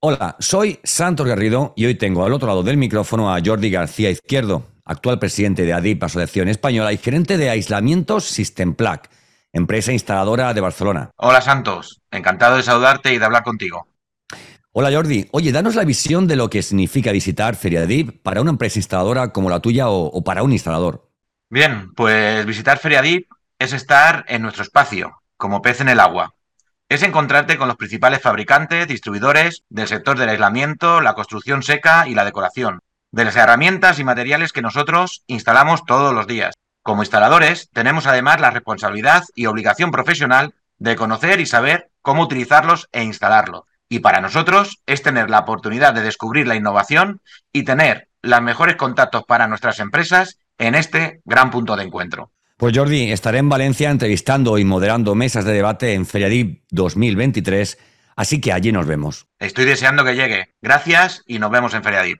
Hola, soy Santos Garrido y hoy tengo al otro lado del micrófono a Jordi García Izquierdo, actual presidente de ADIP, Asociación Española, y gerente de aislamientos Systemplac, empresa instaladora de Barcelona. Hola Santos, encantado de saludarte y de hablar contigo. Hola Jordi, oye, danos la visión de lo que significa visitar Feria DIP para una empresa instaladora como la tuya o, o para un instalador. Bien, pues visitar Feria DIP es estar en nuestro espacio, como pez en el agua es encontrarte con los principales fabricantes, distribuidores del sector del aislamiento, la construcción seca y la decoración, de las herramientas y materiales que nosotros instalamos todos los días. Como instaladores, tenemos además la responsabilidad y obligación profesional de conocer y saber cómo utilizarlos e instalarlos. Y para nosotros es tener la oportunidad de descubrir la innovación y tener los mejores contactos para nuestras empresas en este gran punto de encuentro. Pues Jordi, estaré en Valencia entrevistando y moderando mesas de debate en Feriadip 2023, así que allí nos vemos. Estoy deseando que llegue. Gracias y nos vemos en Feriadip.